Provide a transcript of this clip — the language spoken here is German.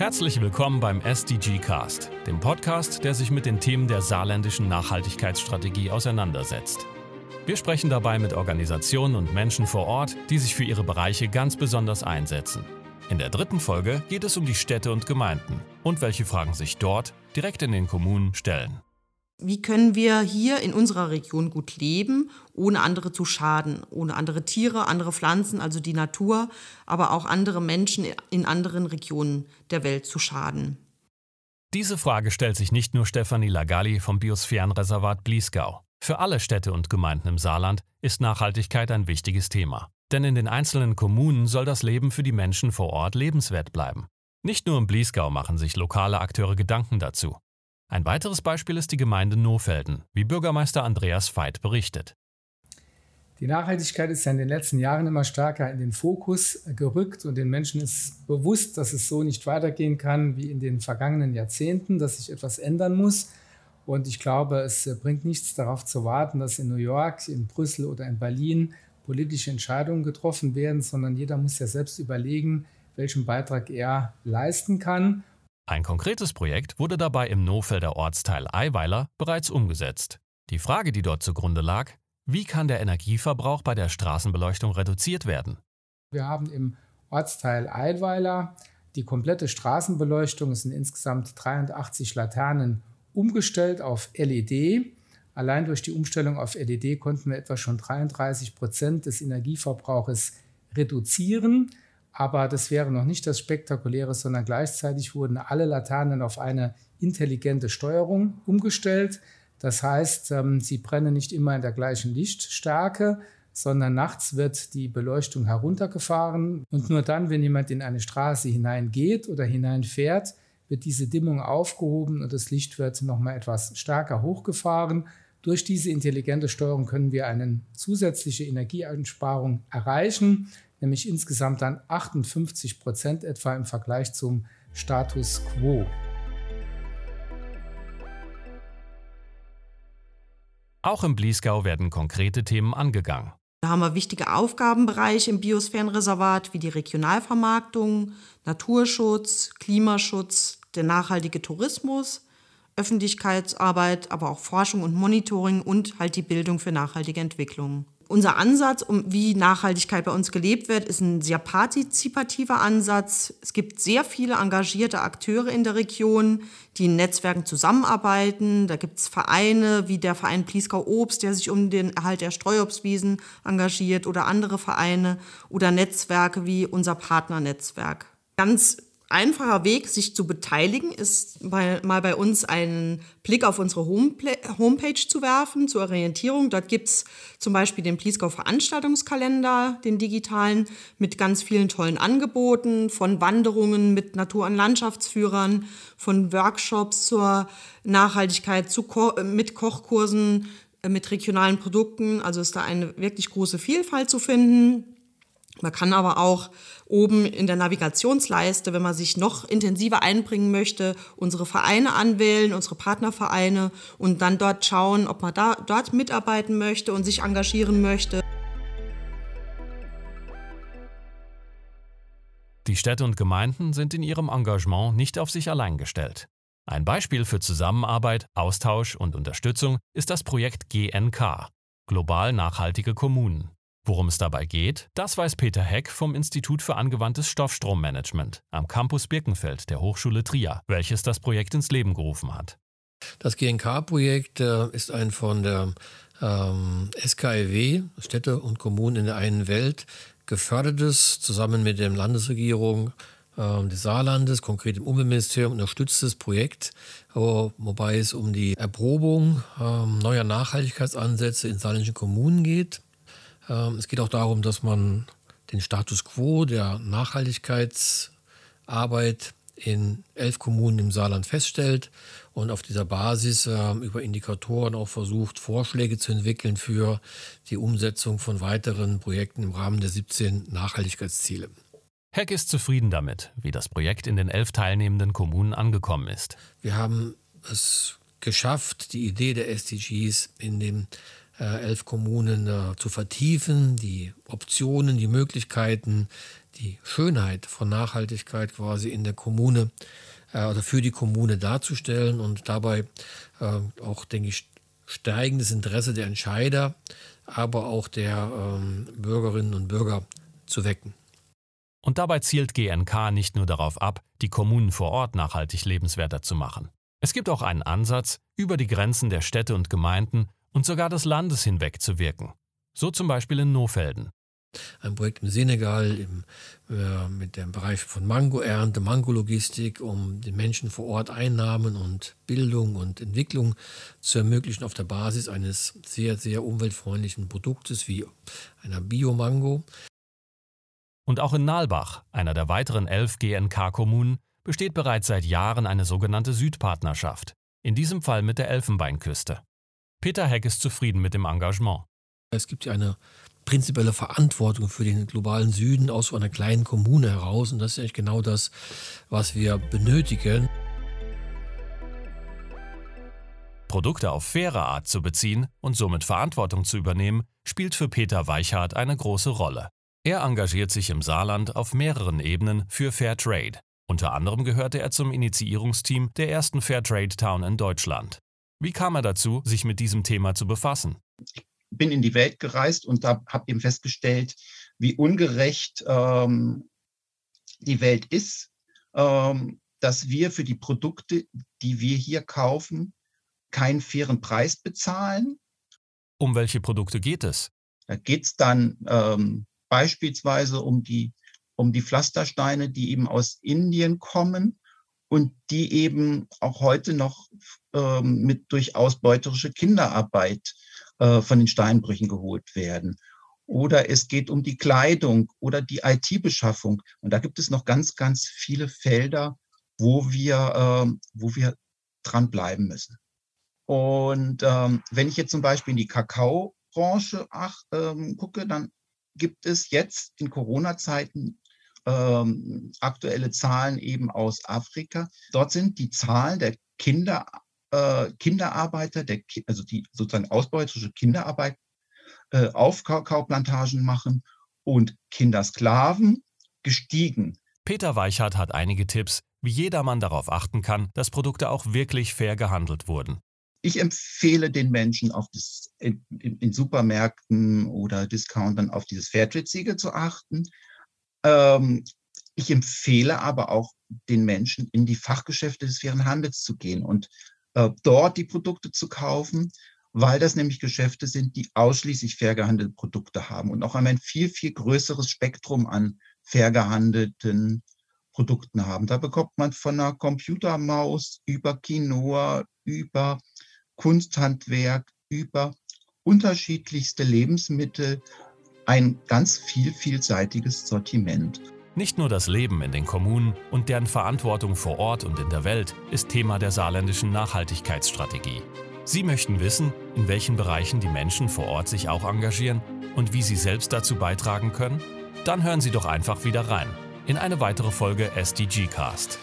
Herzlich willkommen beim SDG Cast, dem Podcast, der sich mit den Themen der saarländischen Nachhaltigkeitsstrategie auseinandersetzt. Wir sprechen dabei mit Organisationen und Menschen vor Ort, die sich für ihre Bereiche ganz besonders einsetzen. In der dritten Folge geht es um die Städte und Gemeinden und welche Fragen sich dort direkt in den Kommunen stellen. Wie können wir hier in unserer Region gut leben, ohne andere zu schaden, ohne andere Tiere, andere Pflanzen, also die Natur, aber auch andere Menschen in anderen Regionen der Welt zu schaden? Diese Frage stellt sich nicht nur Stefanie Lagalli vom Biosphärenreservat Bliesgau. Für alle Städte und Gemeinden im Saarland ist Nachhaltigkeit ein wichtiges Thema. Denn in den einzelnen Kommunen soll das Leben für die Menschen vor Ort lebenswert bleiben. Nicht nur im Bliesgau machen sich lokale Akteure Gedanken dazu. Ein weiteres Beispiel ist die Gemeinde Nohfelden, wie Bürgermeister Andreas Veit berichtet. Die Nachhaltigkeit ist ja in den letzten Jahren immer stärker in den Fokus gerückt und den Menschen ist bewusst, dass es so nicht weitergehen kann wie in den vergangenen Jahrzehnten, dass sich etwas ändern muss. Und ich glaube, es bringt nichts darauf zu warten, dass in New York, in Brüssel oder in Berlin politische Entscheidungen getroffen werden, sondern jeder muss ja selbst überlegen, welchen Beitrag er leisten kann. Ein konkretes Projekt wurde dabei im Nofelder Ortsteil Eiweiler bereits umgesetzt. Die Frage, die dort zugrunde lag, wie kann der Energieverbrauch bei der Straßenbeleuchtung reduziert werden? Wir haben im Ortsteil Eiweiler die komplette Straßenbeleuchtung, es sind insgesamt 83 Laternen, umgestellt auf LED. Allein durch die Umstellung auf LED konnten wir etwa schon 33 Prozent des Energieverbrauches reduzieren. Aber das wäre noch nicht das Spektakuläre, sondern gleichzeitig wurden alle Laternen auf eine intelligente Steuerung umgestellt. Das heißt, ähm, sie brennen nicht immer in der gleichen Lichtstärke, sondern nachts wird die Beleuchtung heruntergefahren. Und nur dann, wenn jemand in eine Straße hineingeht oder hineinfährt, wird diese Dimmung aufgehoben und das Licht wird nochmal etwas stärker hochgefahren. Durch diese intelligente Steuerung können wir eine zusätzliche Energieeinsparung erreichen nämlich insgesamt dann 58 Prozent etwa im Vergleich zum Status quo. Auch im Bliesgau werden konkrete Themen angegangen. Da haben wir wichtige Aufgabenbereiche im Biosphärenreservat wie die Regionalvermarktung, Naturschutz, Klimaschutz, der nachhaltige Tourismus, Öffentlichkeitsarbeit, aber auch Forschung und Monitoring und halt die Bildung für nachhaltige Entwicklung unser Ansatz, um wie Nachhaltigkeit bei uns gelebt wird, ist ein sehr partizipativer Ansatz. Es gibt sehr viele engagierte Akteure in der Region, die in Netzwerken zusammenarbeiten. Da gibt es Vereine wie der Verein Plieskau Obst, der sich um den Erhalt der Streuobstwiesen engagiert oder andere Vereine oder Netzwerke wie unser Partnernetzwerk. Ganz einfacher Weg, sich zu beteiligen, ist mal, mal bei uns einen Blick auf unsere Homepage zu werfen, zur Orientierung. Dort gibt es zum Beispiel den Pliesgau Veranstaltungskalender, den digitalen, mit ganz vielen tollen Angeboten, von Wanderungen mit Natur- und Landschaftsführern, von Workshops zur Nachhaltigkeit, zu Ko mit Kochkursen, äh, mit regionalen Produkten. Also ist da eine wirklich große Vielfalt zu finden. Man kann aber auch oben in der Navigationsleiste, wenn man sich noch intensiver einbringen möchte, unsere Vereine anwählen, unsere Partnervereine und dann dort schauen, ob man da, dort mitarbeiten möchte und sich engagieren möchte. Die Städte und Gemeinden sind in ihrem Engagement nicht auf sich allein gestellt. Ein Beispiel für Zusammenarbeit, Austausch und Unterstützung ist das Projekt GNK, Global Nachhaltige Kommunen. Worum es dabei geht, das weiß Peter Heck vom Institut für angewandtes Stoffstrommanagement am Campus Birkenfeld der Hochschule Trier, welches das Projekt ins Leben gerufen hat. Das GNK-Projekt äh, ist ein von der ähm, SKIW, Städte und Kommunen in der einen Welt, gefördertes, zusammen mit der Landesregierung äh, des Saarlandes, konkret im Umweltministerium, unterstütztes Projekt, wo, wobei es um die Erprobung äh, neuer Nachhaltigkeitsansätze in saarländischen Kommunen geht. Ähm, es geht auch darum, dass man den Status quo der Nachhaltigkeitsarbeit in elf Kommunen im Saarland feststellt und auf dieser Basis äh, über Indikatoren auch versucht, Vorschläge zu entwickeln für die Umsetzung von weiteren Projekten im Rahmen der 17 Nachhaltigkeitsziele. Heck ist zufrieden damit, wie das Projekt in den elf teilnehmenden Kommunen angekommen ist. Wir haben es geschafft, die Idee der SDGs in den äh, elf Kommunen äh, zu vertiefen, die Optionen, die Möglichkeiten, die Schönheit von Nachhaltigkeit quasi in der Kommune äh, oder für die Kommune darzustellen und dabei äh, auch, denke ich, steigendes Interesse der Entscheider, aber auch der ähm, Bürgerinnen und Bürger zu wecken. Und dabei zielt GNK nicht nur darauf ab, die Kommunen vor Ort nachhaltig lebenswerter zu machen. Es gibt auch einen Ansatz, über die Grenzen der Städte und Gemeinden und sogar des Landes hinweg zu wirken. So zum Beispiel in Nofelden. Ein Projekt im Senegal im, äh, mit dem Bereich von Mangoernte, Mangologistik, um den Menschen vor Ort Einnahmen und Bildung und Entwicklung zu ermöglichen auf der Basis eines sehr, sehr umweltfreundlichen Produktes wie einer Biomango. Und auch in Nalbach, einer der weiteren elf GNK-Kommunen, besteht bereits seit Jahren eine sogenannte Südpartnerschaft, in diesem Fall mit der Elfenbeinküste. Peter Heck ist zufrieden mit dem Engagement. Es gibt ja eine prinzipielle Verantwortung für den globalen Süden aus so einer kleinen Kommune heraus. Und das ist eigentlich genau das, was wir benötigen. Produkte auf faire Art zu beziehen und somit Verantwortung zu übernehmen, spielt für Peter Weichhardt eine große Rolle. Er engagiert sich im Saarland auf mehreren Ebenen für Fair Trade. Unter anderem gehörte er zum Initiierungsteam der ersten Fair Trade Town in Deutschland. Wie kam er dazu, sich mit diesem Thema zu befassen? Ich bin in die Welt gereist und habe eben festgestellt, wie ungerecht ähm, die Welt ist, ähm, dass wir für die Produkte, die wir hier kaufen, keinen fairen Preis bezahlen. Um welche Produkte geht es? Da geht es dann ähm, beispielsweise um die, um die Pflastersteine, die eben aus Indien kommen und die eben auch heute noch ähm, mit durch ausbeuterische Kinderarbeit äh, von den Steinbrüchen geholt werden. Oder es geht um die Kleidung oder die IT-Beschaffung. Und da gibt es noch ganz, ganz viele Felder, wo wir, äh, wo wir dranbleiben müssen. Und ähm, wenn ich jetzt zum Beispiel in die Kakaobranche ach, ähm, gucke, dann gibt es jetzt in Corona-Zeiten ähm, aktuelle Zahlen eben aus Afrika. Dort sind die Zahlen der Kinder, äh, Kinderarbeiter, der, also die sozusagen ausbeuterische Kinderarbeit äh, auf Kakaoplantagen machen und Kindersklaven gestiegen. Peter Weichert hat einige Tipps, wie jedermann darauf achten kann, dass Produkte auch wirklich fair gehandelt wurden. Ich empfehle den Menschen auf das, in, in, in Supermärkten oder Discountern auf dieses Fairtrade-Siegel zu achten. Ähm, ich empfehle aber auch den Menschen, in die Fachgeschäfte des fairen Handels zu gehen und äh, dort die Produkte zu kaufen, weil das nämlich Geschäfte sind, die ausschließlich fair gehandelte Produkte haben und auch ein viel, viel größeres Spektrum an fair gehandelten Produkten haben. Da bekommt man von einer Computermaus über Quinoa, über Kunsthandwerk, über unterschiedlichste Lebensmittel ein ganz viel, vielseitiges Sortiment. Nicht nur das Leben in den Kommunen und deren Verantwortung vor Ort und in der Welt ist Thema der saarländischen Nachhaltigkeitsstrategie. Sie möchten wissen, in welchen Bereichen die Menschen vor Ort sich auch engagieren und wie sie selbst dazu beitragen können? Dann hören Sie doch einfach wieder rein in eine weitere Folge SDG Cast.